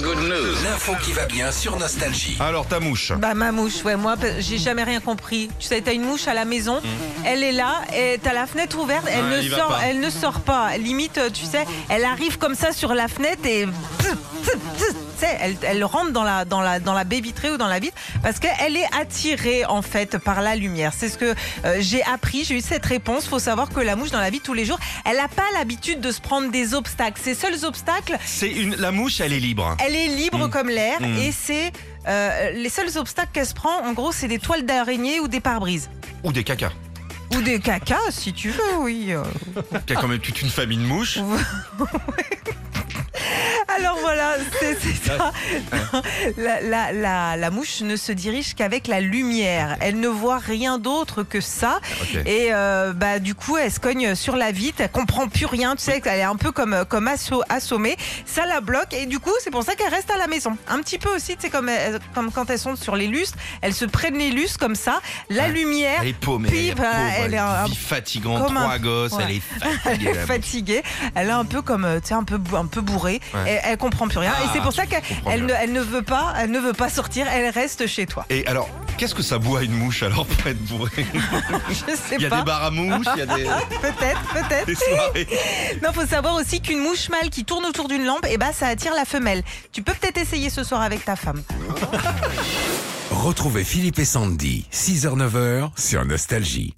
Good news. L'info qui va bien sur Nostalgie. Alors ta mouche. Bah ma mouche, ouais, moi j'ai jamais rien compris. Tu sais, t'as une mouche à la maison, elle est là, et t'as la fenêtre ouverte, elle Ouais, ne sort, elle ne sort pas. Limite, tu sais, elle arrive comme ça sur la fenêtre et elle, elle rentre dans la dans la dans la baie vitrée ou dans la vitre parce qu'elle est attirée en fait par la lumière. C'est ce que euh, j'ai appris. J'ai eu cette réponse. Faut savoir que la mouche dans la vie tous les jours, elle n'a pas l'habitude de se prendre des obstacles. Ses seuls obstacles, C'est une la mouche, elle est libre. elle est libre Mm. comme l'air Mm. et c'est euh, les seuls obstacles qu'elle se prend, en gros, c'est des toiles d'araignée ou des pare-brises. Ou des cacas. Ou des cacas, si tu veux, oui. euh. Il y a quand même toute une famille de mouches. ça. La, la- la- la mouche ne se dirige qu'avec la lumière. Elle ne voit rien d'autre que ça. Et euh, bah du coup, elle se cogne sur la vitre. Elle comprend plus rien. Tu sais, elle est un peu comme comme asso- assommée. Ça la bloque. Et du coup, c'est pour ça qu'elle reste à la maison. Un petit peu aussi, tu sais, comme elles- comme quand elles sont sur les lustres, elles se prennent les lustres comme ça. La Ouais. lumière. Elle est paumée. Puis, elle est, bah, pauvre, elle elle est un- vie fatigante, comme un- trois gosses, ouais. elle est Elle fatiguée. est la mouche. fatiguée, elle est un peu comme, euh, tu sais, un peu, un peu bourrée. Ouais. Elle comprend plus rien. Ah, et c'est pour ça qu'elle elle ne, elle ne veut pas, elle ne veut pas sortir. Elle reste chez toi. Et alors, qu'est-ce que ça boit une mouche alors pour être bourré Je sais Il y a pas. des bars à mouches, il y a des, Peut-être, peut-être. des soirées. Non, faut savoir aussi qu'une mouche mâle qui tourne autour d'une lampe, et bah, ça attire la femelle. Tu peux peut-être essayer ce soir avec ta femme. Retrouvez Philippe et Sandy, 6h-9h sur Nostalgie.